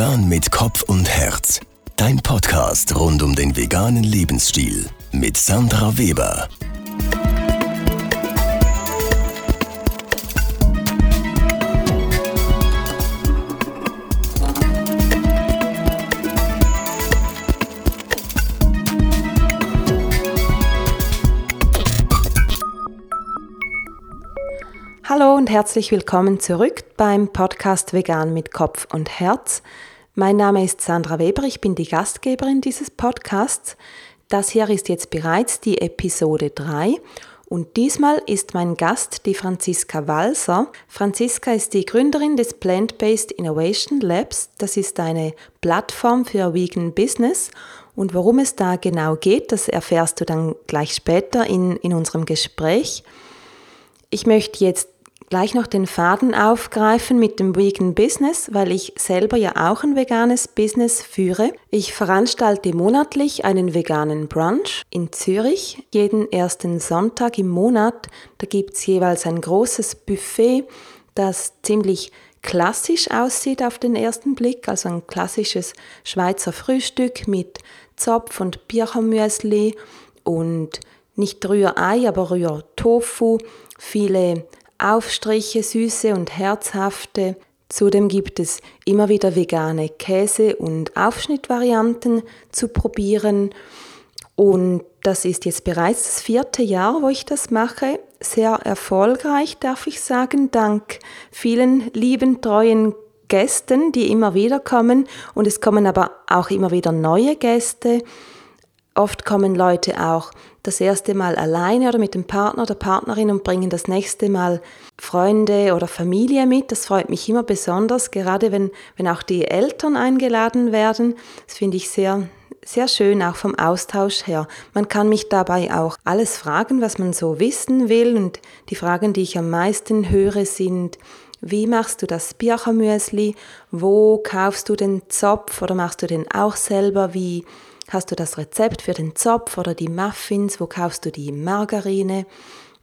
Vegan mit Kopf und Herz. Dein Podcast rund um den veganen Lebensstil mit Sandra Weber. Hallo und herzlich willkommen zurück beim Podcast Vegan mit Kopf und Herz. Mein Name ist Sandra Weber, ich bin die Gastgeberin dieses Podcasts. Das hier ist jetzt bereits die Episode 3 und diesmal ist mein Gast die Franziska Walser. Franziska ist die Gründerin des Plant-Based Innovation Labs. Das ist eine Plattform für Vegan Business und worum es da genau geht, das erfährst du dann gleich später in, in unserem Gespräch. Ich möchte jetzt gleich noch den Faden aufgreifen mit dem Vegan Business, weil ich selber ja auch ein veganes Business führe. Ich veranstalte monatlich einen veganen Brunch in Zürich. Jeden ersten Sonntag im Monat, da gibt es jeweils ein großes Buffet, das ziemlich klassisch aussieht auf den ersten Blick, also ein klassisches Schweizer Frühstück mit Zopf und Birchermüsli und nicht Rührei, aber Rührtofu, viele Aufstriche, süße und herzhafte. Zudem gibt es immer wieder vegane Käse- und Aufschnittvarianten zu probieren. Und das ist jetzt bereits das vierte Jahr, wo ich das mache. Sehr erfolgreich, darf ich sagen, dank vielen lieben, treuen Gästen, die immer wieder kommen. Und es kommen aber auch immer wieder neue Gäste. Oft kommen Leute auch das erste Mal alleine oder mit dem Partner oder Partnerin und bringen das nächste Mal Freunde oder Familie mit. Das freut mich immer besonders, gerade wenn, wenn auch die Eltern eingeladen werden. Das finde ich sehr, sehr schön, auch vom Austausch her. Man kann mich dabei auch alles fragen, was man so wissen will. Und die Fragen, die ich am meisten höre, sind, wie machst du das Birchermüsli? Wo kaufst du den Zopf oder machst du den auch selber? Wie Hast du das Rezept für den Zopf oder die Muffins? Wo kaufst du die Margarine?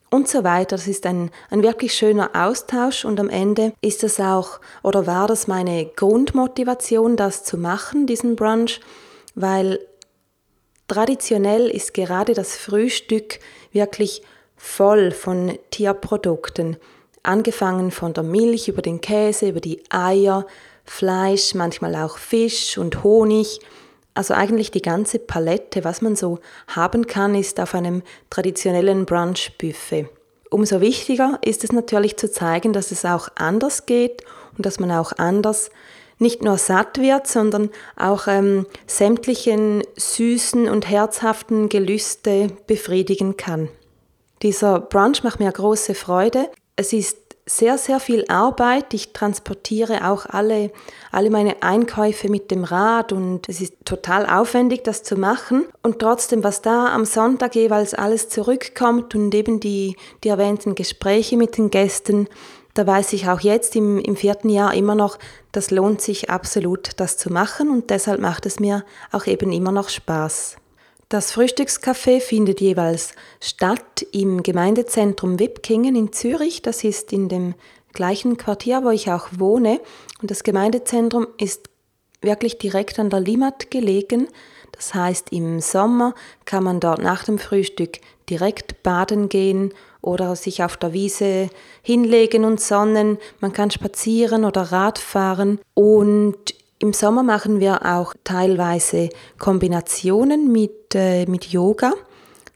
Und so weiter. Das ist ein, ein wirklich schöner Austausch und am Ende ist es auch oder war das meine Grundmotivation, das zu machen, diesen Brunch, weil traditionell ist gerade das Frühstück wirklich voll von Tierprodukten. Angefangen von der Milch über den Käse, über die Eier, Fleisch, manchmal auch Fisch und Honig. Also eigentlich die ganze Palette, was man so haben kann, ist auf einem traditionellen Brunch-Buffet. Umso wichtiger ist es natürlich zu zeigen, dass es auch anders geht und dass man auch anders nicht nur satt wird, sondern auch ähm, sämtlichen süßen und herzhaften Gelüste befriedigen kann. Dieser Brunch macht mir große Freude. Es ist sehr, sehr viel Arbeit. Ich transportiere auch alle, alle meine Einkäufe mit dem Rad und es ist total aufwendig, das zu machen. Und trotzdem, was da am Sonntag jeweils alles zurückkommt und eben die, die erwähnten Gespräche mit den Gästen, da weiß ich auch jetzt im, im vierten Jahr immer noch, das lohnt sich absolut, das zu machen und deshalb macht es mir auch eben immer noch Spaß. Das Frühstückscafé findet jeweils statt im Gemeindezentrum Wipkingen in Zürich. Das ist in dem gleichen Quartier, wo ich auch wohne. Und das Gemeindezentrum ist wirklich direkt an der Limmat gelegen. Das heißt, im Sommer kann man dort nach dem Frühstück direkt baden gehen oder sich auf der Wiese hinlegen und sonnen. Man kann spazieren oder Rad fahren. Und im Sommer machen wir auch teilweise Kombinationen mit, äh, mit Yoga.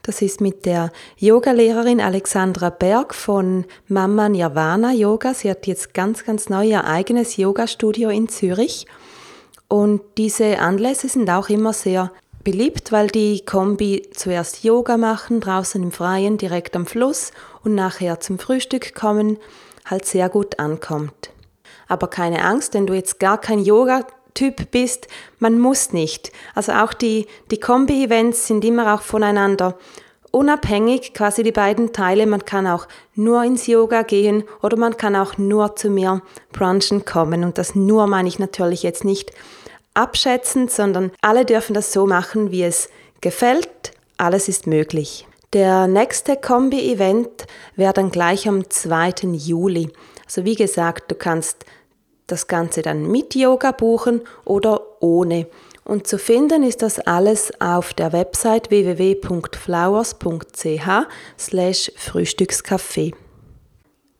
Das ist mit der Yogalehrerin Alexandra Berg von Mama Nirvana Yoga. Sie hat jetzt ganz, ganz neu ihr eigenes Yoga-Studio in Zürich. Und diese Anlässe sind auch immer sehr beliebt, weil die Kombi zuerst Yoga machen, draußen im Freien, direkt am Fluss und nachher zum Frühstück kommen, halt sehr gut ankommt. Aber keine Angst, wenn du jetzt gar kein Yoga-Typ bist, man muss nicht. Also auch die, die Kombi-Events sind immer auch voneinander unabhängig, quasi die beiden Teile. Man kann auch nur ins Yoga gehen oder man kann auch nur zu mir brunchen kommen. Und das nur meine ich natürlich jetzt nicht abschätzend, sondern alle dürfen das so machen, wie es gefällt. Alles ist möglich. Der nächste Kombi-Event wäre dann gleich am 2. Juli. Also wie gesagt, du kannst das Ganze dann mit Yoga buchen oder ohne. Und zu finden ist das alles auf der Website www.flowers.ch slash Frühstückscafé.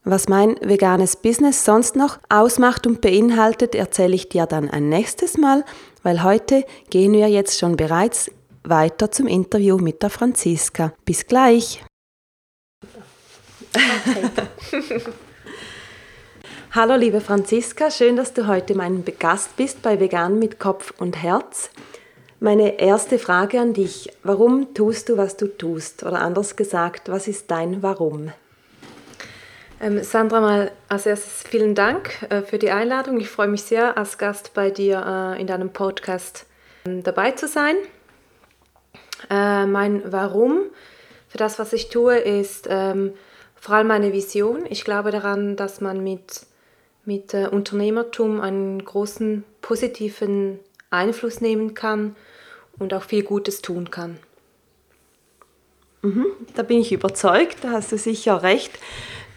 Was mein veganes Business sonst noch ausmacht und beinhaltet, erzähle ich dir dann ein nächstes Mal, weil heute gehen wir jetzt schon bereits weiter zum Interview mit der Franziska. Bis gleich! Okay. Hallo liebe Franziska, schön, dass du heute mein Gast bist bei Vegan mit Kopf und Herz. Meine erste Frage an dich, warum tust du, was du tust? Oder anders gesagt, was ist dein Warum? Ähm, Sandra, mal als erstes vielen Dank äh, für die Einladung. Ich freue mich sehr, als Gast bei dir äh, in deinem Podcast äh, dabei zu sein. Äh, mein Warum für das, was ich tue, ist ähm, vor allem meine Vision. Ich glaube daran, dass man mit, mit äh, Unternehmertum einen großen positiven Einfluss nehmen kann und auch viel Gutes tun kann. Mhm, da bin ich überzeugt, da hast du sicher recht.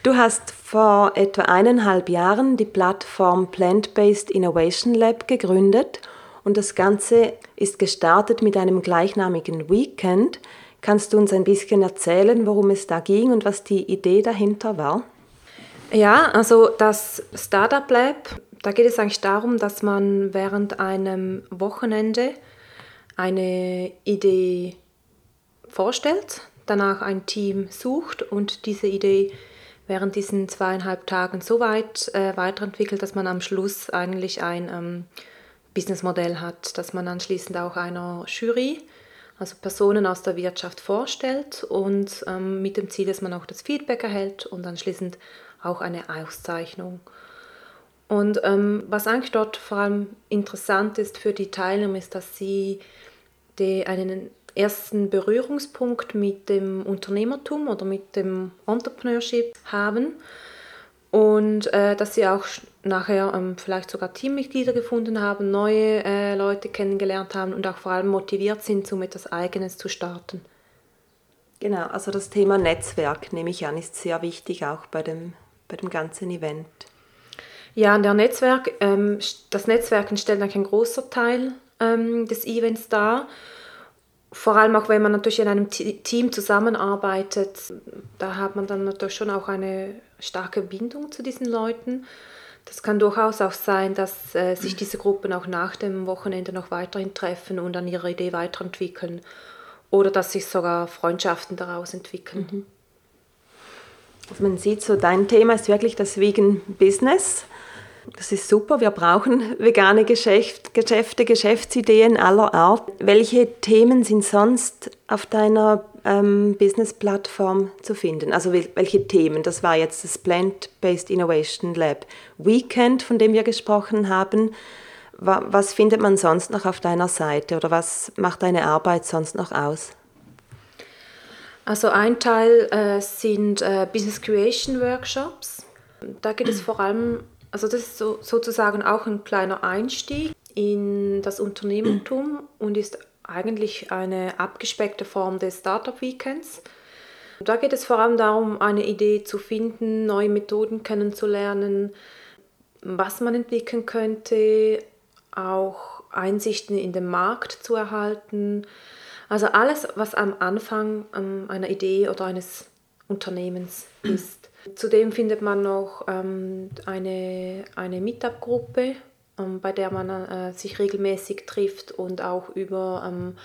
Du hast vor etwa eineinhalb Jahren die Plattform Plant-Based Innovation Lab gegründet und das Ganze ist gestartet mit einem gleichnamigen Weekend. Kannst du uns ein bisschen erzählen, worum es da ging und was die Idee dahinter war? Ja, also das Startup Lab, da geht es eigentlich darum, dass man während einem Wochenende eine Idee vorstellt, danach ein Team sucht und diese Idee während diesen zweieinhalb Tagen so weit äh, weiterentwickelt, dass man am Schluss eigentlich ein ähm, Businessmodell hat, dass man anschließend auch einer Jury, also Personen aus der Wirtschaft vorstellt und ähm, mit dem Ziel, dass man auch das Feedback erhält und anschließend auch eine Auszeichnung. Und ähm, was eigentlich dort vor allem interessant ist für die Teilnehmer, ist, dass sie die, einen ersten Berührungspunkt mit dem Unternehmertum oder mit dem Entrepreneurship haben und äh, dass sie auch nachher ähm, vielleicht sogar Teammitglieder gefunden haben, neue äh, Leute kennengelernt haben und auch vor allem motiviert sind, um etwas Eigenes zu starten. Genau, also das Thema Netzwerk, nehme ich an, ist sehr wichtig auch bei dem, bei dem ganzen Event. Ja, der Netzwerk, ähm, das Netzwerken stellt eigentlich ein großer Teil ähm, des Events dar vor allem auch wenn man natürlich in einem Team zusammenarbeitet, da hat man dann natürlich schon auch eine starke Bindung zu diesen Leuten. Das kann durchaus auch sein, dass äh, sich diese Gruppen auch nach dem Wochenende noch weiterhin treffen und an ihrer Idee weiterentwickeln oder dass sich sogar Freundschaften daraus entwickeln. Mhm. Also man sieht so, dein Thema ist wirklich das Vegan Business. Das ist super. Wir brauchen vegane Geschäft, Geschäfte, Geschäftsideen aller Art. Welche Themen sind sonst auf deiner ähm, Business-Plattform zu finden? Also welche Themen? Das war jetzt das Plant-Based Innovation Lab Weekend, von dem wir gesprochen haben. Was findet man sonst noch auf deiner Seite oder was macht deine Arbeit sonst noch aus? Also ein Teil äh, sind äh, Business Creation Workshops. Da geht es vor allem also das ist so, sozusagen auch ein kleiner Einstieg in das Unternehmertum und ist eigentlich eine abgespeckte Form des Startup Weekends. Da geht es vor allem darum, eine Idee zu finden, neue Methoden kennenzulernen, was man entwickeln könnte, auch Einsichten in den Markt zu erhalten. Also alles, was am Anfang ähm, einer Idee oder eines Unternehmens ist. Zudem findet man noch ähm, eine, eine Meetup-Gruppe, ähm, bei der man äh, sich regelmäßig trifft und auch über, ähm,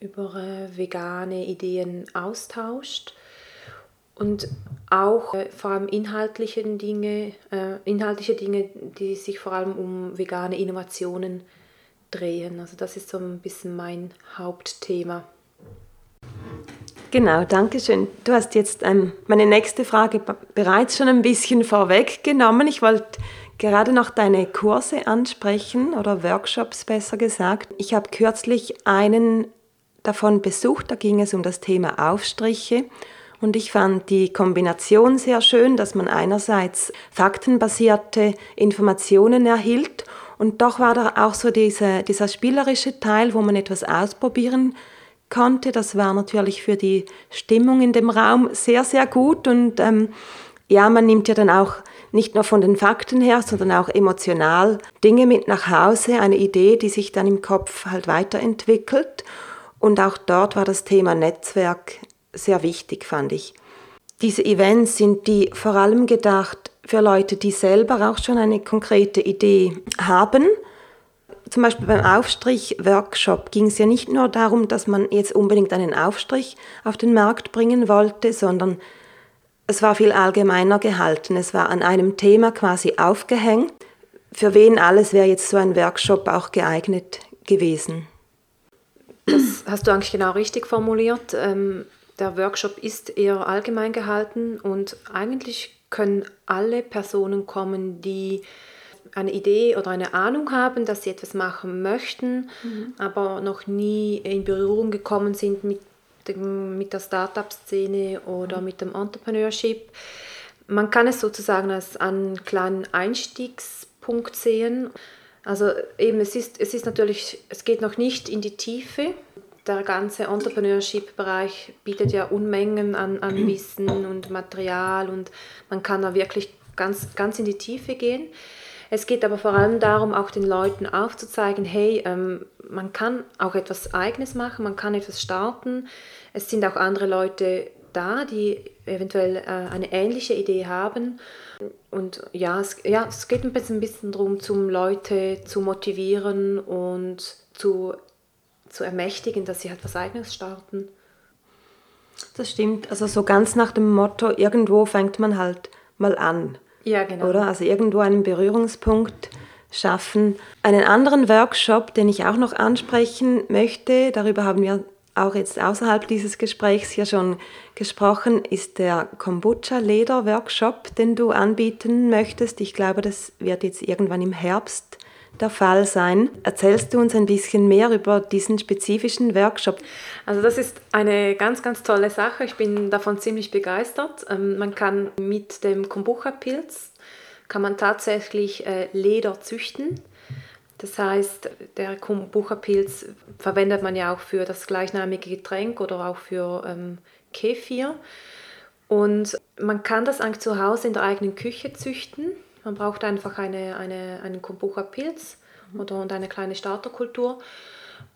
über äh, vegane Ideen austauscht. Und auch äh, vor allem inhaltliche Dinge, äh, inhaltliche Dinge, die sich vor allem um vegane Innovationen drehen. Also das ist so ein bisschen mein Hauptthema. Genau, danke schön. Du hast jetzt ähm, meine nächste Frage bereits schon ein bisschen vorweggenommen. Ich wollte gerade noch deine Kurse ansprechen oder Workshops besser gesagt. Ich habe kürzlich einen davon besucht, da ging es um das Thema Aufstriche. Und ich fand die Kombination sehr schön, dass man einerseits faktenbasierte Informationen erhielt und doch war da auch so diese, dieser spielerische Teil, wo man etwas ausprobieren konnte. Das war natürlich für die Stimmung in dem Raum sehr, sehr gut. Und ähm, ja, man nimmt ja dann auch nicht nur von den Fakten her, sondern auch emotional Dinge mit nach Hause, eine Idee, die sich dann im Kopf halt weiterentwickelt. Und auch dort war das Thema Netzwerk sehr wichtig, fand ich. Diese Events sind die vor allem gedacht für Leute, die selber auch schon eine konkrete Idee haben. Zum Beispiel beim Aufstrich-Workshop ging es ja nicht nur darum, dass man jetzt unbedingt einen Aufstrich auf den Markt bringen wollte, sondern es war viel allgemeiner gehalten. Es war an einem Thema quasi aufgehängt. Für wen alles wäre jetzt so ein Workshop auch geeignet gewesen? Das hast du eigentlich genau richtig formuliert. Ähm, der Workshop ist eher allgemein gehalten und eigentlich können alle Personen kommen, die eine Idee oder eine Ahnung haben, dass sie etwas machen möchten, mhm. aber noch nie in Berührung gekommen sind mit, dem, mit der Startup-Szene oder mhm. mit dem Entrepreneurship. Man kann es sozusagen als einen kleinen Einstiegspunkt sehen. Also eben, es ist, es ist natürlich, es geht noch nicht in die Tiefe, der ganze Entrepreneurship-Bereich bietet ja Unmengen an, an Wissen und Material und man kann da wirklich ganz, ganz in die Tiefe gehen. Es geht aber vor allem darum, auch den Leuten aufzuzeigen, hey, ähm, man kann auch etwas Eigenes machen, man kann etwas starten. Es sind auch andere Leute da, die eventuell äh, eine ähnliche Idee haben. Und ja es, ja, es geht ein bisschen, ein bisschen darum, zum Leute zu motivieren und zu zu ermächtigen, dass sie halt was Eigenes starten. Das stimmt. Also so ganz nach dem Motto, irgendwo fängt man halt mal an. Ja, genau. Oder? Also irgendwo einen Berührungspunkt schaffen. Einen anderen Workshop, den ich auch noch ansprechen möchte, darüber haben wir auch jetzt außerhalb dieses Gesprächs hier schon gesprochen, ist der Kombucha-Leder-Workshop, den du anbieten möchtest. Ich glaube, das wird jetzt irgendwann im Herbst der Fall sein. Erzählst du uns ein bisschen mehr über diesen spezifischen Workshop? Also das ist eine ganz, ganz tolle Sache. Ich bin davon ziemlich begeistert. Ähm, man kann mit dem Kombucha-Pilz kann man tatsächlich äh, Leder züchten. Das heißt, der Kombucha-Pilz verwendet man ja auch für das gleichnamige Getränk oder auch für ähm, Kefir. Und man kann das eigentlich zu Hause in der eigenen Küche züchten. Man braucht einfach eine, eine, einen Kombucha-Pilz mhm. oder und eine kleine Starterkultur.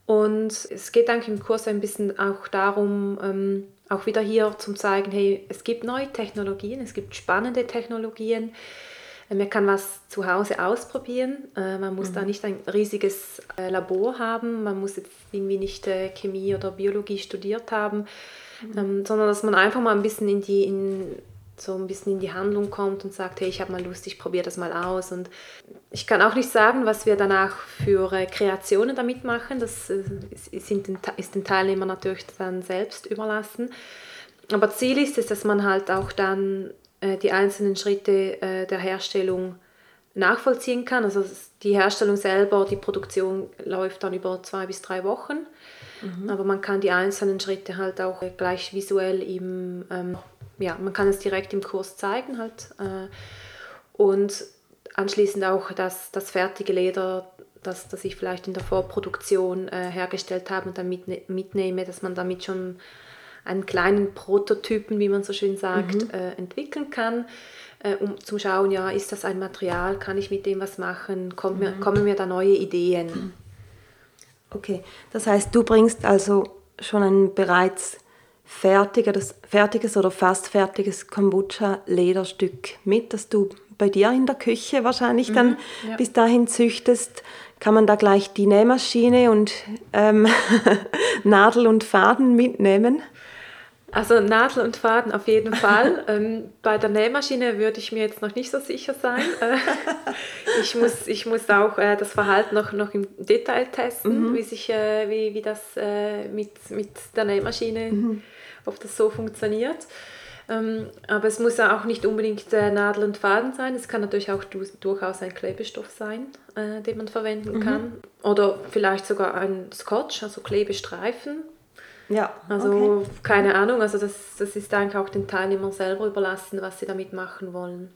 Und es geht eigentlich im Kurs ein bisschen auch darum, ähm, auch wieder hier zum zeigen, hey, es gibt neue Technologien, es gibt spannende Technologien. Äh, man kann was zu Hause ausprobieren. Äh, man muss mhm. da nicht ein riesiges äh, Labor haben. Man muss jetzt irgendwie nicht Chemie oder Biologie studiert haben, mhm. Ähm, sondern dass man einfach mal ein bisschen in die, in, so ein bisschen in die Handlung kommt und sagt, hey, ich habe mal Lust, ich probiere das mal aus. Und ich kann auch nicht sagen, was wir danach für äh, Kreationen damit machen. Das äh, ist den Teilnehmern natürlich dann selbst überlassen. Aber Ziel ist es, dass man halt auch dann äh, die einzelnen Schritte der Herstellung nachvollziehen kann. Also die Herstellung selber, die Produktion läuft dann über zwei bis drei Wochen. Mhm. Aber man kann die einzelnen Schritte halt auch gleich visuell im ähm, ja, man kann es direkt im Kurs zeigen halt. Äh, und anschließend auch das, das fertige Leder, das, das ich vielleicht in der Vorproduktion äh, hergestellt habe und dann mitne mitnehme, dass man damit schon einen kleinen Prototypen, wie man so schön sagt, mhm. äh, entwickeln kann, äh, um zu schauen, ja, ist das ein Material, kann ich mit dem was machen, kommt mhm. mir, kommen mir da neue Ideen. Okay, das heißt, du bringst also schon ein bereits fertiges, fertiges oder fast fertiges Kombucha-Lederstück mit, das du bei dir in der Küche wahrscheinlich dann mhm, ja. bis dahin züchtest. Kann man da gleich die Nähmaschine und ähm, Nadel und Faden mitnehmen? Also Nadel und Faden auf jeden Fall. ähm, bei der Nähmaschine würde ich mir jetzt noch nicht so sicher sein. Äh, ich, muss, ich muss auch äh, das Verhalten noch, noch im Detail testen, mhm. wie, sich, äh, wie, wie das äh, mit, mit der Nähmaschine mhm ob das so funktioniert. Ähm, aber es muss ja auch nicht unbedingt Nadel und Faden sein. Es kann natürlich auch du durchaus ein Klebestoff sein, äh, den man verwenden mhm. kann. Oder vielleicht sogar ein Scotch, also Klebestreifen. Ja. Also okay. keine Ahnung, also das, das ist eigentlich auch den Teilnehmern selber überlassen, was sie damit machen wollen.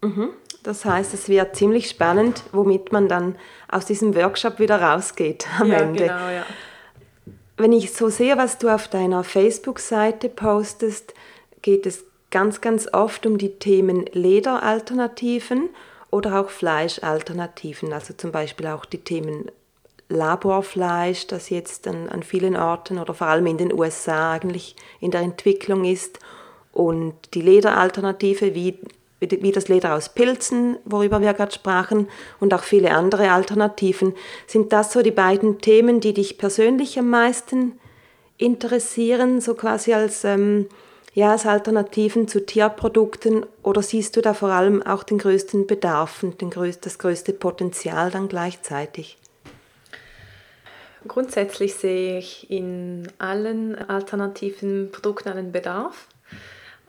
Mhm. Das heißt, es wird ziemlich spannend, womit man dann aus diesem Workshop wieder rausgeht am ja, Ende. Genau, ja wenn ich so sehe, was du auf deiner Facebook-Seite postest, geht es ganz, ganz oft um die Themen Lederalternativen oder auch Fleischalternativen, also zum Beispiel auch die Themen Laborfleisch, das jetzt an, an vielen Orten oder vor allem in den USA eigentlich in der Entwicklung ist. Und die Lederalternative wie, wie das Leder aus Pilzen, worüber wir gerade sprachen, und auch viele andere Alternativen. Sind das so die beiden Themen, die dich persönlich am meisten interessieren, so quasi als, ähm, ja, als Alternativen zu Tierprodukten? Oder siehst du da vor allem auch den größten Bedarf und den größ das größte Potenzial dann gleichzeitig? Grundsätzlich sehe ich in allen alternativen Produkten einen Bedarf.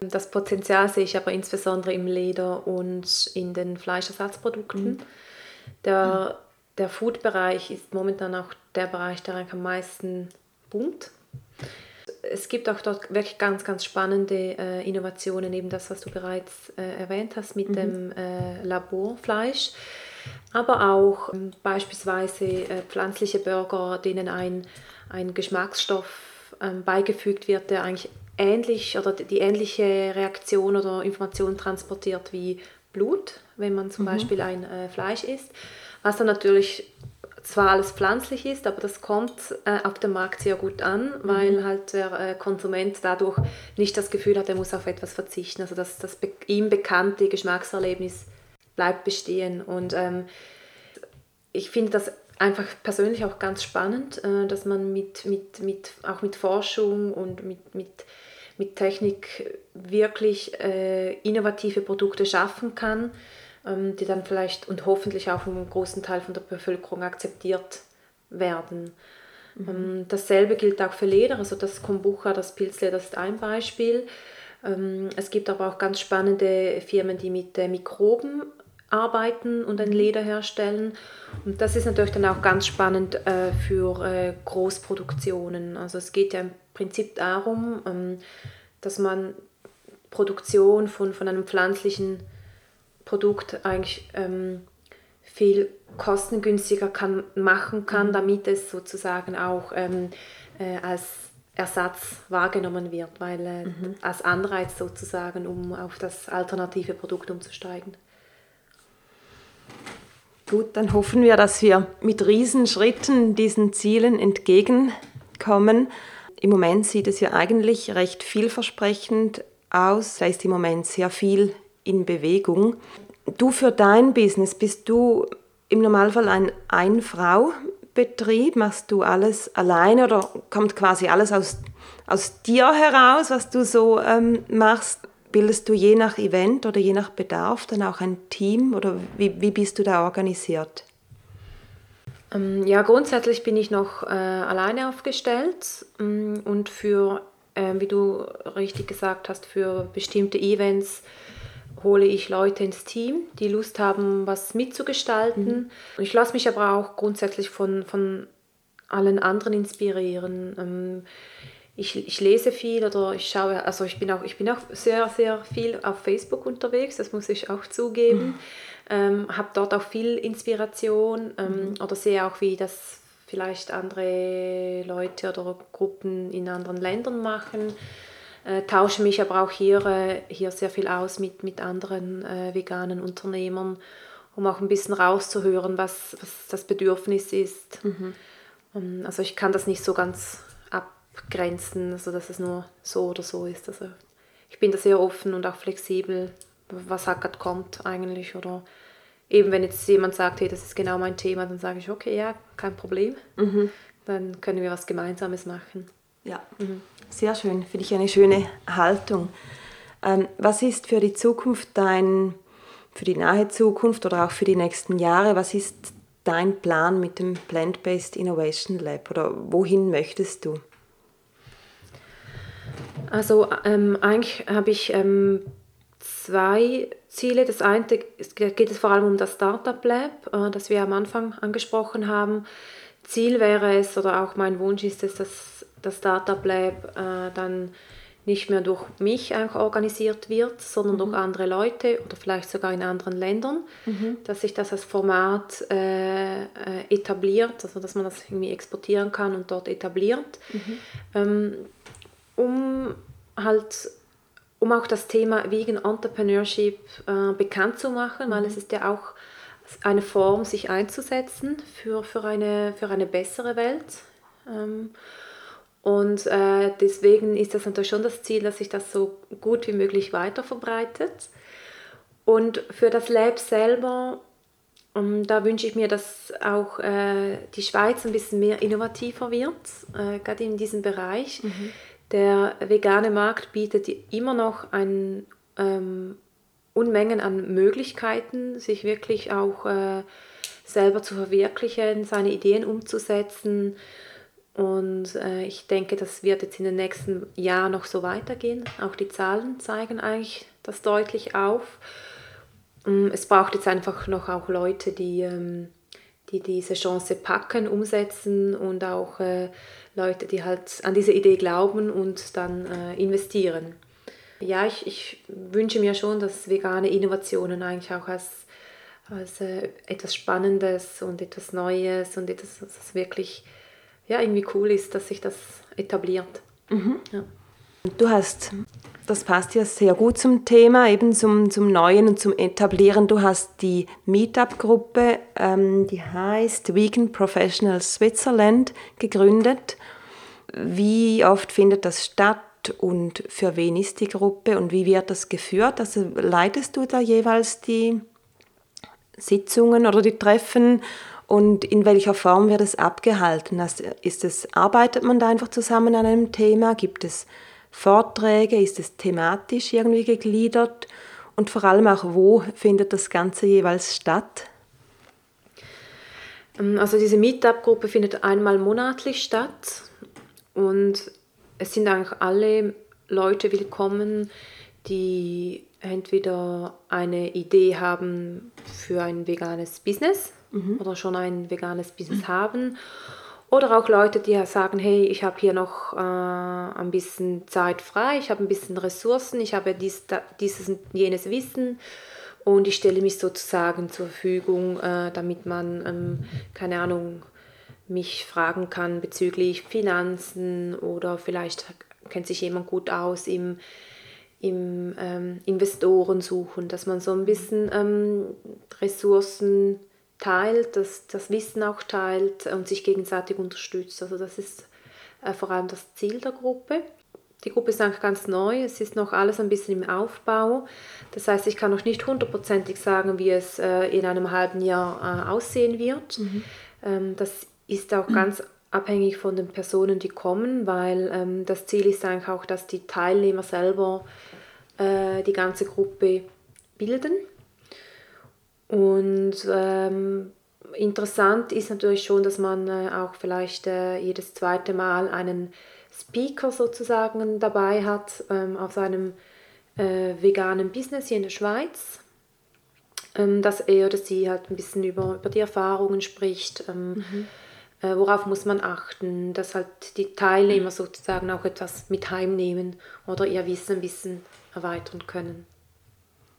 Das Potenzial sehe ich aber insbesondere im Leder und in den Fleischersatzprodukten. Mhm. Der, der Food-Bereich ist momentan auch der Bereich, der am meisten boomt. Es gibt auch dort wirklich ganz, ganz spannende äh, Innovationen, eben das, was du bereits äh, erwähnt hast mit mhm. dem äh, Laborfleisch aber auch ähm, beispielsweise äh, pflanzliche Burger, denen ein, ein Geschmacksstoff ähm, beigefügt wird, der eigentlich ähnlich oder die ähnliche Reaktion oder Information transportiert wie Blut, wenn man zum mhm. Beispiel ein äh, Fleisch isst, was dann natürlich zwar alles pflanzlich ist, aber das kommt äh, auf dem Markt sehr gut an, mhm. weil halt der äh, Konsument dadurch nicht das Gefühl hat, er muss auf etwas verzichten. Also das, das be ihm bekannte Geschmackserlebnis bleibt bestehen. Und ähm, ich finde das einfach persönlich auch ganz spannend, äh, dass man mit, mit, mit, auch mit Forschung und mit, mit, mit Technik wirklich äh, innovative Produkte schaffen kann, ähm, die dann vielleicht und hoffentlich auch vom großen Teil von der Bevölkerung akzeptiert werden. Mhm. Ähm, dasselbe gilt auch für Leder, also das Kombucha, das Pilzleder ist ein Beispiel. Ähm, es gibt aber auch ganz spannende Firmen, die mit äh, Mikroben arbeiten und ein Leder herstellen. Und das ist natürlich dann auch ganz spannend äh, für äh, Großproduktionen. Also es geht ja im Prinzip darum, ähm, dass man Produktion von, von einem pflanzlichen Produkt eigentlich ähm, viel kostengünstiger kann, machen kann, mhm. damit es sozusagen auch ähm, äh, als Ersatz wahrgenommen wird, weil äh, mhm. als Anreiz sozusagen, um auf das alternative Produkt umzusteigen. Gut, dann hoffen wir, dass wir mit Riesenschritten diesen Zielen entgegenkommen. Im Moment sieht es ja eigentlich recht vielversprechend aus. Da ist im Moment sehr viel in Bewegung. Du für dein Business bist du im Normalfall ein Ein-Frau-Betrieb? Machst du alles alleine oder kommt quasi alles aus, aus dir heraus, was du so ähm, machst? Bildest du je nach Event oder je nach Bedarf dann auch ein Team oder wie, wie bist du da organisiert? Ähm, ja, grundsätzlich bin ich noch äh, alleine aufgestellt ähm, und für, äh, wie du richtig gesagt hast, für bestimmte Events hole ich Leute ins Team, die Lust haben, was mitzugestalten. Mhm. Ich lasse mich aber auch grundsätzlich von, von allen anderen inspirieren. Ähm, ich, ich lese viel oder ich schaue, also ich bin auch, ich bin auch sehr, sehr viel auf Facebook unterwegs, das muss ich auch zugeben. Mhm. Ähm, habe dort auch viel Inspiration ähm, mhm. oder sehe auch, wie das vielleicht andere Leute oder Gruppen in anderen Ländern machen. Äh, tausche mich aber auch hier, äh, hier sehr viel aus mit, mit anderen äh, veganen Unternehmern, um auch ein bisschen rauszuhören, was, was das Bedürfnis ist. Mhm. Ähm, also ich kann das nicht so ganz abgrenzen, also dass es nur so oder so ist. Also ich bin da sehr offen und auch flexibel, was halt gerade kommt eigentlich. Oder eben wenn jetzt jemand sagt, hey, das ist genau mein Thema, dann sage ich, okay, ja, kein Problem. Mhm. Dann können wir was Gemeinsames machen. Ja, mhm. sehr schön. Finde ich eine schöne Haltung. Ähm, was ist für die Zukunft dein, für die nahe Zukunft oder auch für die nächsten Jahre, was ist dein Plan mit dem Plant-Based Innovation Lab oder wohin möchtest du? Also ähm, eigentlich habe ich ähm, zwei Ziele. Das eine geht es vor allem um das Startup Lab, äh, das wir am Anfang angesprochen haben. Ziel wäre es, oder auch mein Wunsch ist es, dass das Startup Lab äh, dann nicht mehr durch mich organisiert wird, sondern mhm. durch andere Leute oder vielleicht sogar in anderen Ländern, mhm. dass sich das als Format äh, äh, etabliert, also dass man das irgendwie exportieren kann und dort etabliert. Mhm. Ähm, um halt um auch das Thema Vegan Entrepreneurship äh, bekannt zu machen, mhm. weil es ist ja auch eine Form, sich einzusetzen für, für, eine, für eine bessere Welt. Ähm, und äh, deswegen ist das natürlich schon das Ziel, dass sich das so gut wie möglich weiter verbreitet. Und für das Lab selber, um, ähm, da wünsche ich mir, dass auch äh, die Schweiz ein bisschen mehr innovativer wird, äh, gerade in diesem Bereich. Mhm. Der vegane Markt bietet immer noch ein, ähm, Unmengen an Möglichkeiten, sich wirklich auch äh, selber zu verwirklichen, seine Ideen umzusetzen. Und äh, ich denke, das wird jetzt in den nächsten Jahren noch so weitergehen. Auch die Zahlen zeigen eigentlich das deutlich auf. Ähm, es braucht jetzt einfach noch auch Leute, die, ähm, die diese Chance packen, umsetzen und auch äh, Leute, die halt an diese Idee glauben und dann äh, investieren. Ja, ich, ich wünsche mir schon, dass vegane Innovationen eigentlich auch als, als äh, etwas Spannendes und etwas Neues und etwas, was wirklich ja, irgendwie cool ist, dass sich das etabliert. Mhm. Ja. Du hast, das passt ja sehr gut zum Thema, eben zum, zum Neuen und zum Etablieren. Du hast die Meetup-Gruppe, ähm, die heißt Vegan Professionals Switzerland, gegründet. Wie oft findet das statt? und für wen ist die Gruppe und wie wird das geführt? Also leitest du da jeweils die Sitzungen oder die Treffen und in welcher Form wird es abgehalten? Ist es, arbeitet man da einfach zusammen an einem Thema? Gibt es Vorträge? Ist es thematisch irgendwie gegliedert? Und vor allem auch, wo findet das Ganze jeweils statt? Ähm, also diese Meetup-Gruppe findet einmal monatlich statt und es sind eigentlich alle Leute willkommen, die entweder eine Idee haben für ein veganes Business mhm. oder schon ein veganes Business haben. Oder auch Leute, die sagen, hey, ich habe hier noch äh, ein bisschen Zeit frei, ich habe ein bisschen Ressourcen, ich habe dies, dieses und jenes Wissen. Und ich stelle mich sozusagen zur Verfügung, äh, damit man, ähm, keine Ahnung, mich fragen kann bezüglich Finanzen oder vielleicht kennt sich jemand gut aus im, im ähm, Investoren suchen, dass man so ein bisschen ähm, Ressourcen teilt, das, das Wissen auch teilt und sich gegenseitig unterstützt. Also das ist äh, vor allem das Ziel der Gruppe. Die Gruppe ist eigentlich ganz neu, es ist noch alles ein bisschen im Aufbau. Das heißt, ich kann noch nicht hundertprozentig sagen, wie es äh, in einem halben Jahr äh, aussehen wird. Mhm. Ähm, das ist auch ganz abhängig von den Personen, die kommen, weil ähm, das Ziel ist eigentlich auch, dass die Teilnehmer selber äh, die ganze Gruppe bilden. Und ähm, interessant ist natürlich schon, dass man äh, auch vielleicht äh, jedes zweite Mal einen Speaker sozusagen dabei hat ähm, auf seinem äh, veganen Business hier in der Schweiz ähm, dass er oder sie halt ein bisschen über, über die Erfahrungen spricht, ähm, mhm. Äh, worauf muss man achten, dass halt die Teilnehmer sozusagen auch etwas mit heimnehmen oder ihr Wissen ein bisschen erweitern können.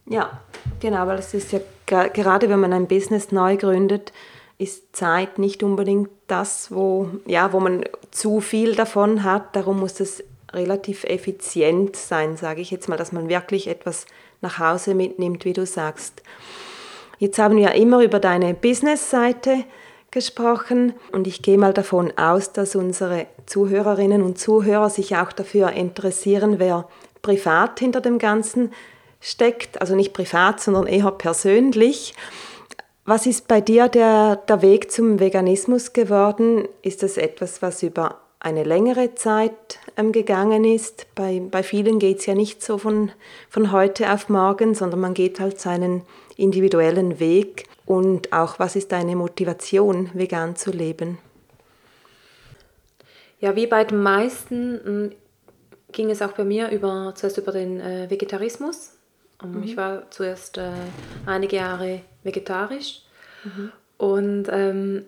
Ja, genau, weil es ist ja gerade, wenn man ein Business neu gründet, ist Zeit nicht unbedingt das, wo, ja, wo man zu viel davon hat. Darum muss es relativ effizient sein, sage ich jetzt mal, dass man wirklich etwas nach Hause mitnimmt, wie du sagst. Jetzt haben wir immer über deine Business-Seite gesprochen und ich gehe mal davon aus, dass unsere Zuhörerinnen und Zuhörer sich auch dafür interessieren, wer privat hinter dem Ganzen steckt, also nicht privat, sondern eher persönlich. Was ist bei dir der, der Weg zum Veganismus geworden? Ist das etwas, was über eine längere Zeit ähm, gegangen ist? Bei, bei vielen geht es ja nicht so von, von heute auf morgen, sondern man geht halt seinen individuellen Weg und auch was ist deine Motivation, vegan zu leben? Ja, wie bei den meisten mm, ging es auch bei mir über, zuerst über den äh, Vegetarismus. Mhm. Ich war zuerst äh, einige Jahre vegetarisch mhm. und ähm,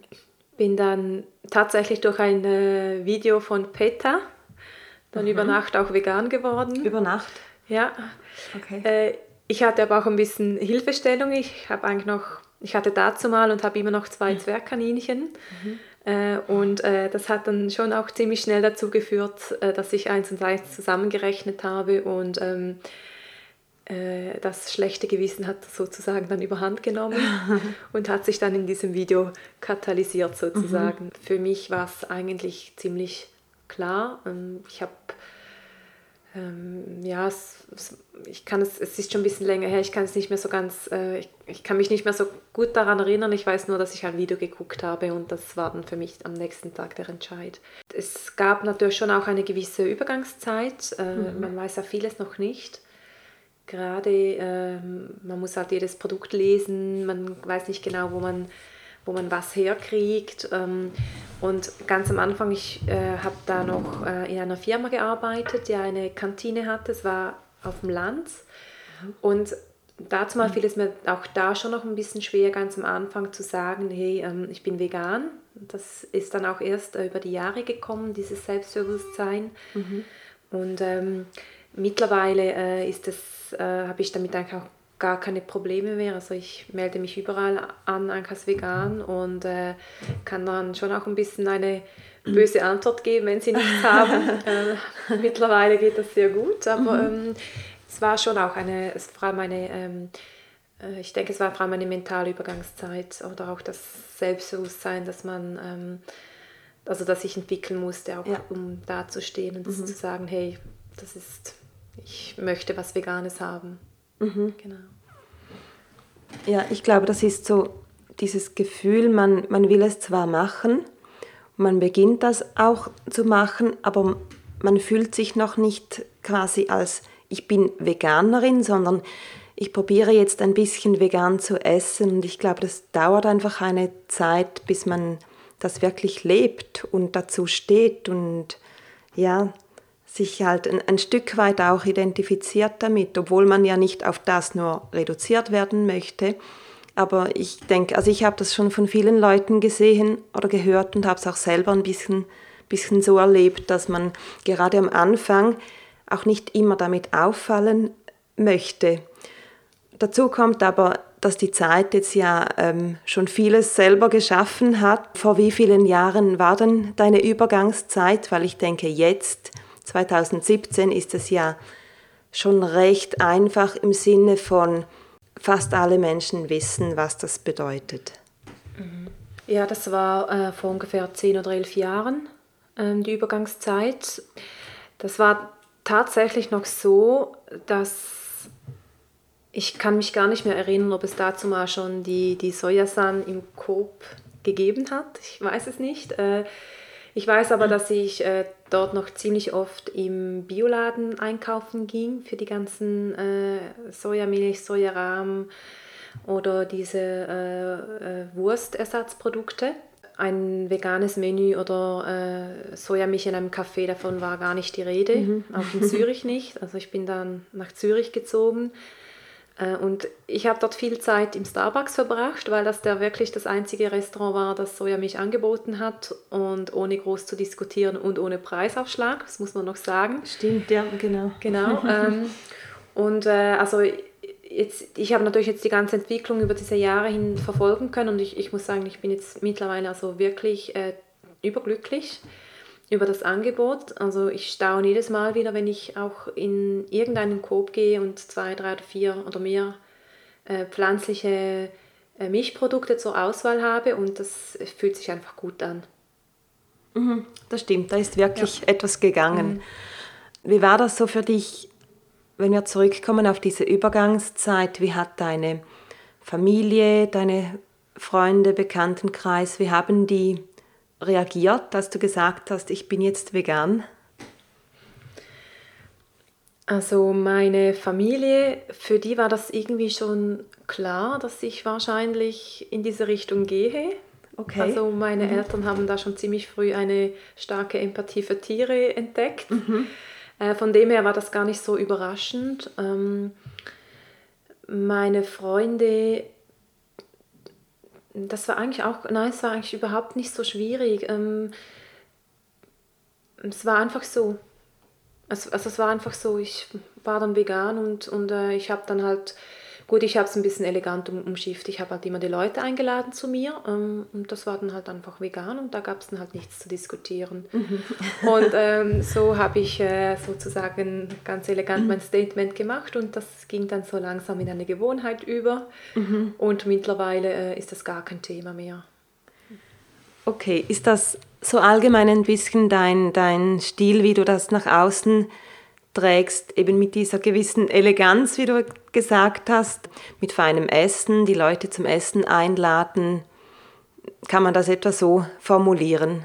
bin dann tatsächlich durch ein äh, Video von PETA dann mhm. über Nacht auch vegan geworden. Über Nacht? Ja. Okay. Äh, ich hatte aber auch ein bisschen Hilfestellung. Ich habe eigentlich noch ich hatte dazu mal und habe immer noch zwei Zwergkaninchen. Mhm. Äh, und äh, das hat dann schon auch ziemlich schnell dazu geführt, äh, dass ich eins und eins zusammengerechnet habe und ähm, äh, das schlechte Gewissen hat sozusagen dann überhand genommen und hat sich dann in diesem Video katalysiert sozusagen. Mhm. Für mich war es eigentlich ziemlich klar. Ähm, ich habe ähm, ja, es, es, ich kann es, es ist schon ein bisschen länger her, ich kann es nicht mehr so ganz, äh, ich, ich, kann mich nicht mehr so gut daran erinnern. Ich weiß nur, dass ich ein Video geguckt habe und das war dann für mich am nächsten Tag der Entscheid. Es gab natürlich schon auch eine gewisse Übergangszeit. Äh, mhm. Man weiß ja vieles noch nicht. Gerade äh, man muss halt jedes Produkt lesen, man weiß nicht genau, wo man wo man was herkriegt. Ähm, und ganz am Anfang, ich äh, habe da noch äh, in einer Firma gearbeitet, die eine Kantine hatte. Es war auf dem Land. Und dazu mal fiel es mir auch da schon noch ein bisschen schwer, ganz am Anfang zu sagen, hey, ähm, ich bin vegan. Das ist dann auch erst äh, über die Jahre gekommen, dieses Selbstbewusstsein. Mhm. Und ähm, mittlerweile äh, ist äh, habe ich damit auch gar keine Probleme mehr. Also ich melde mich überall an, als vegan und äh, kann dann schon auch ein bisschen eine böse Antwort geben, wenn sie nichts haben. äh, mittlerweile geht das sehr gut, aber mhm. ähm, es war schon auch eine, es vor allem eine, ähm, äh, ich denke, es war vor allem eine mentale Übergangszeit oder auch das Selbstbewusstsein, dass man, ähm, also dass ich entwickeln musste, auch ja. um dazustehen und mhm. zu sagen, hey, das ist, ich möchte was Veganes haben. Mhm. Genau. Ja, ich glaube, das ist so dieses Gefühl, man, man will es zwar machen, man beginnt das auch zu machen, aber man fühlt sich noch nicht quasi als ich bin Veganerin, sondern ich probiere jetzt ein bisschen vegan zu essen und ich glaube, das dauert einfach eine Zeit, bis man das wirklich lebt und dazu steht und ja, sich halt ein, ein, Stück weit auch identifiziert damit, obwohl man ja nicht auf das nur reduziert werden möchte. Aber ich denke, also ich habe das schon von vielen Leuten gesehen oder gehört und habe es auch selber ein bisschen, bisschen so erlebt, dass man gerade am Anfang auch nicht immer damit auffallen möchte. Dazu kommt aber, dass die Zeit jetzt ja ähm, schon vieles selber geschaffen hat. Vor wie vielen Jahren war denn deine Übergangszeit? Weil ich denke, jetzt 2017 ist es ja schon recht einfach im Sinne von fast alle Menschen wissen, was das bedeutet. Mhm. Ja, das war äh, vor ungefähr 10 oder 11 Jahren ähm, die Übergangszeit. Das war tatsächlich noch so, dass ich kann mich gar nicht mehr erinnern, ob es dazu mal schon die, die Sojasan im Coop gegeben hat. Ich weiß es nicht. Äh, ich weiß aber, dass ich äh, dort noch ziemlich oft im Bioladen einkaufen ging für die ganzen äh, Sojamilch, Sojarahm oder diese äh, äh, Wurstersatzprodukte. Ein veganes Menü oder äh, Sojamilch in einem Café, davon war gar nicht die Rede, mhm. auch in Zürich nicht. Also ich bin dann nach Zürich gezogen und ich habe dort viel Zeit im Starbucks verbracht, weil das der wirklich das einzige Restaurant war, das Sojamilch angeboten hat und ohne groß zu diskutieren und ohne Preisaufschlag, das muss man noch sagen. Stimmt, ja, genau. Genau. ähm, und äh, also jetzt, ich habe natürlich jetzt die ganze Entwicklung über diese Jahre hin verfolgen können und ich, ich muss sagen, ich bin jetzt mittlerweile also wirklich äh, überglücklich über das Angebot. Also ich staune jedes Mal wieder, wenn ich auch in irgendeinen Coop gehe und zwei, drei oder vier oder mehr äh, pflanzliche äh, Milchprodukte zur Auswahl habe und das fühlt sich einfach gut an. Mhm, das stimmt, da ist wirklich ja. etwas gegangen. Mhm. Wie war das so für dich, wenn wir zurückkommen auf diese Übergangszeit? Wie hat deine Familie, deine Freunde, Bekanntenkreis, wie haben die reagiert, dass du gesagt hast, ich bin jetzt vegan? Also meine Familie, für die war das irgendwie schon klar, dass ich wahrscheinlich in diese Richtung gehe. Okay. Also meine mhm. Eltern haben da schon ziemlich früh eine starke Empathie für Tiere entdeckt. Mhm. Äh, von dem her war das gar nicht so überraschend. Ähm, meine Freunde das war eigentlich auch, nein, es war eigentlich überhaupt nicht so schwierig. Ähm, es war einfach so. Also, also es war einfach so, ich war dann vegan und, und äh, ich habe dann halt Gut, ich habe es ein bisschen elegant um, umschifft. Ich habe halt immer die Leute eingeladen zu mir ähm, und das war dann halt einfach vegan und da gab es dann halt nichts zu diskutieren. Mhm. Und ähm, so habe ich äh, sozusagen ganz elegant mein Statement gemacht und das ging dann so langsam in eine Gewohnheit über mhm. und mittlerweile äh, ist das gar kein Thema mehr. Okay, ist das so allgemein ein bisschen dein, dein Stil, wie du das nach außen trägst, eben mit dieser gewissen Eleganz, wie du gesagt hast, mit feinem Essen, die Leute zum Essen einladen. Kann man das etwa so formulieren?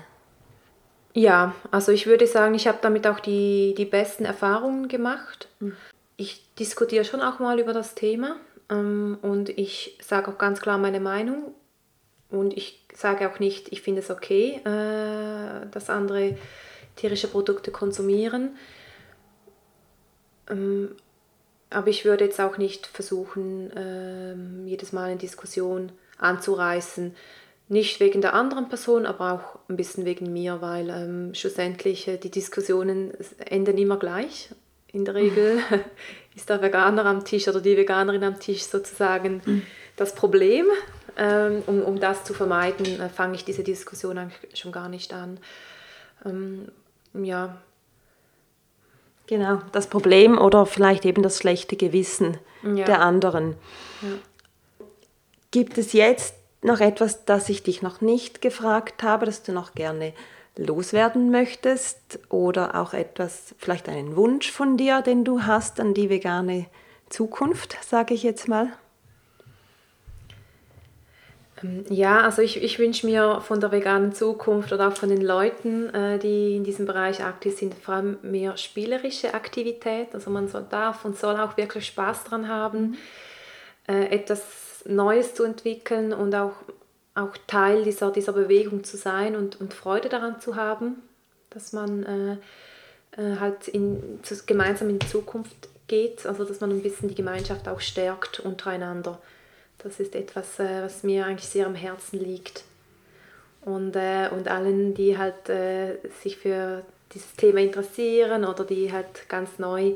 Ja, also ich würde sagen, ich habe damit auch die, die besten Erfahrungen gemacht. Hm. Ich diskutiere schon auch mal über das Thema ähm, und ich sage auch ganz klar meine Meinung und ich sage auch nicht, ich finde es okay, äh, dass andere tierische Produkte konsumieren. Ähm, aber ich würde jetzt auch nicht versuchen, ähm, jedes Mal eine Diskussion anzureißen. Nicht wegen der anderen Person, aber auch ein bisschen wegen mir, weil ähm, schlussendlich äh, die Diskussionen enden immer gleich. In der Regel ist der Veganer am Tisch oder die Veganerin am Tisch sozusagen mhm. das Problem. Ähm, um, um das zu vermeiden, äh, fange ich diese Diskussion eigentlich schon gar nicht an. Ähm, ja, Genau, das Problem oder vielleicht eben das schlechte Gewissen ja. der anderen. Ja. Gibt es jetzt noch etwas, das ich dich noch nicht gefragt habe, das du noch gerne loswerden möchtest oder auch etwas, vielleicht einen Wunsch von dir, den du hast an die vegane Zukunft, sage ich jetzt mal? Ähm, ja, also ich, ich wünsche mir von der veganen Zukunft oder auch von den Leuten, äh, die in diesem Bereich aktiv sind, vor allem mehr spielerische Aktivität. Also man soll, darf und soll auch wirklich Spaß dran haben, mhm. äh, etwas Neues zu entwickeln und auch, auch Teil dieser, dieser Bewegung zu sein und, und Freude daran zu haben, dass man äh, äh halt in, gemeinsam in die Zukunft geht, also dass man ein bisschen die Gemeinschaft auch stärkt untereinander. Das ist etwas, äh, was mir eigentlich sehr am Herzen liegt. Und, äh, und allen, die halt äh, sich für dieses Thema interessieren oder die halt ganz neu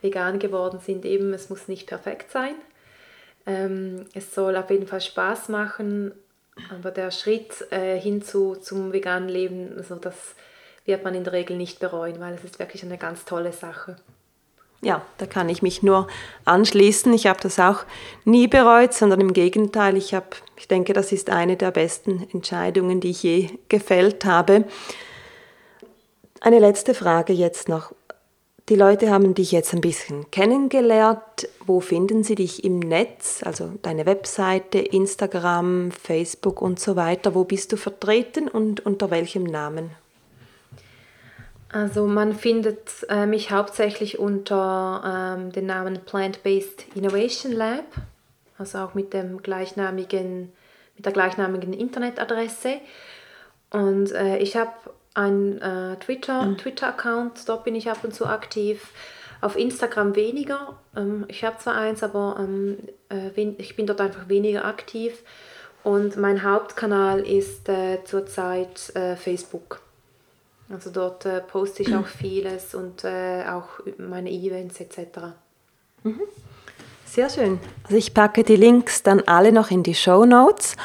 vegan geworden sind, eben, es muss nicht perfekt sein. Ähm, es soll auf jeden Fall Spaß machen, aber der Schritt äh, hin zu, zum veganen Leben, also das wird man in der Regel nicht bereuen, weil es ist wirklich eine ganz tolle Sache ja, da kann ich mich nur anschließen. Ich habe das auch nie bereut, sondern im Gegenteil, ich, habe, ich denke, das ist eine der besten Entscheidungen, die ich je gefällt habe. Eine letzte Frage jetzt noch. Die Leute haben dich jetzt ein bisschen kennengelernt. Wo finden sie dich im Netz? Also deine Webseite, Instagram, Facebook und so weiter. Wo bist du vertreten und unter welchem Namen? Also man findet äh, mich hauptsächlich unter ähm, dem Namen Plant-Based Innovation Lab, also auch mit dem gleichnamigen, mit der gleichnamigen Internetadresse. Und äh, ich habe einen äh, Twitter, mhm. Twitter-Account, dort bin ich ab und zu aktiv. Auf Instagram weniger. Ähm, ich habe zwar eins, aber ähm, äh, ich bin dort einfach weniger aktiv. Und mein Hauptkanal ist äh, zurzeit äh, Facebook. Also dort äh, poste ich auch vieles und äh, auch meine Events etc. Mhm. Sehr schön. Also ich packe die Links dann alle noch in die Show Notes.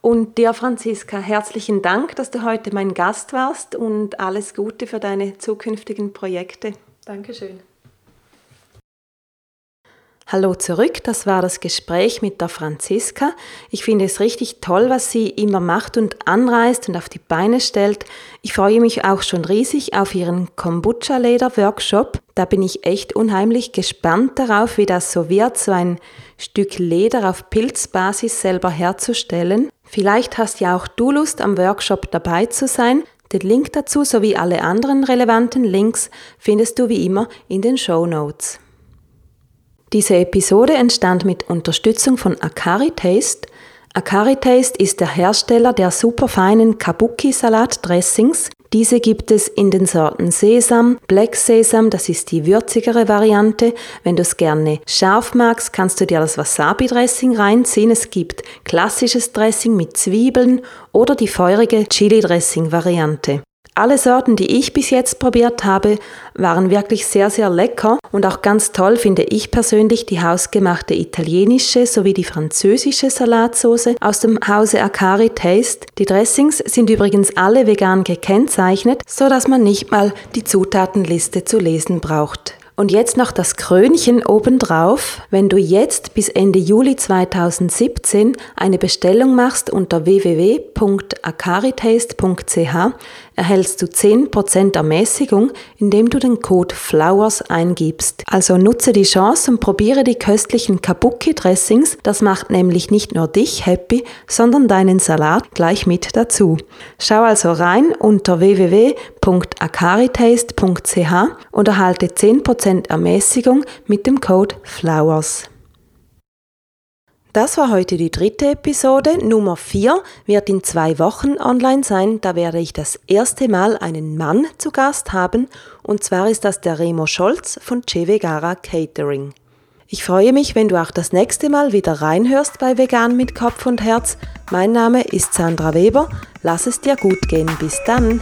Und dir, Franziska, herzlichen Dank, dass du heute mein Gast warst und alles Gute für deine zukünftigen Projekte. Dankeschön. Hallo zurück, das war das Gespräch mit der Franziska. Ich finde es richtig toll, was sie immer macht und anreißt und auf die Beine stellt. Ich freue mich auch schon riesig auf ihren Kombucha-Leder-Workshop. Da bin ich echt unheimlich gespannt darauf, wie das so wird, so ein Stück Leder auf Pilzbasis selber herzustellen. Vielleicht hast ja auch du Lust, am Workshop dabei zu sein. Den Link dazu sowie alle anderen relevanten Links findest du wie immer in den Show Notes. Diese Episode entstand mit Unterstützung von Akari Taste. Akari Taste ist der Hersteller der superfeinen Kabuki-Salat-Dressings. Diese gibt es in den Sorten Sesam, Black Sesam, das ist die würzigere Variante. Wenn du es gerne scharf magst, kannst du dir das Wasabi-Dressing reinziehen. Es gibt klassisches Dressing mit Zwiebeln oder die feurige Chili-Dressing-Variante. Alle Sorten, die ich bis jetzt probiert habe, waren wirklich sehr, sehr lecker und auch ganz toll finde ich persönlich die hausgemachte italienische sowie die französische Salatsauce aus dem Hause Akari Taste. Die Dressings sind übrigens alle vegan gekennzeichnet, so dass man nicht mal die Zutatenliste zu lesen braucht. Und jetzt noch das Krönchen obendrauf. Wenn du jetzt bis Ende Juli 2017 eine Bestellung machst unter www.akaritaste.ch, erhältst du 10% Ermäßigung, indem du den Code FLOWERS eingibst. Also nutze die Chance und probiere die köstlichen Kabuki-Dressings. Das macht nämlich nicht nur dich happy, sondern deinen Salat gleich mit dazu. Schau also rein unter www.akaritaste.ch und erhalte 10% Ermäßigung mit dem Code FLOWERS. Das war heute die dritte Episode. Nummer 4 wird in zwei Wochen online sein. Da werde ich das erste Mal einen Mann zu Gast haben. Und zwar ist das der Remo Scholz von Che Vegara Catering. Ich freue mich, wenn du auch das nächste Mal wieder reinhörst bei Vegan mit Kopf und Herz. Mein Name ist Sandra Weber. Lass es dir gut gehen. Bis dann.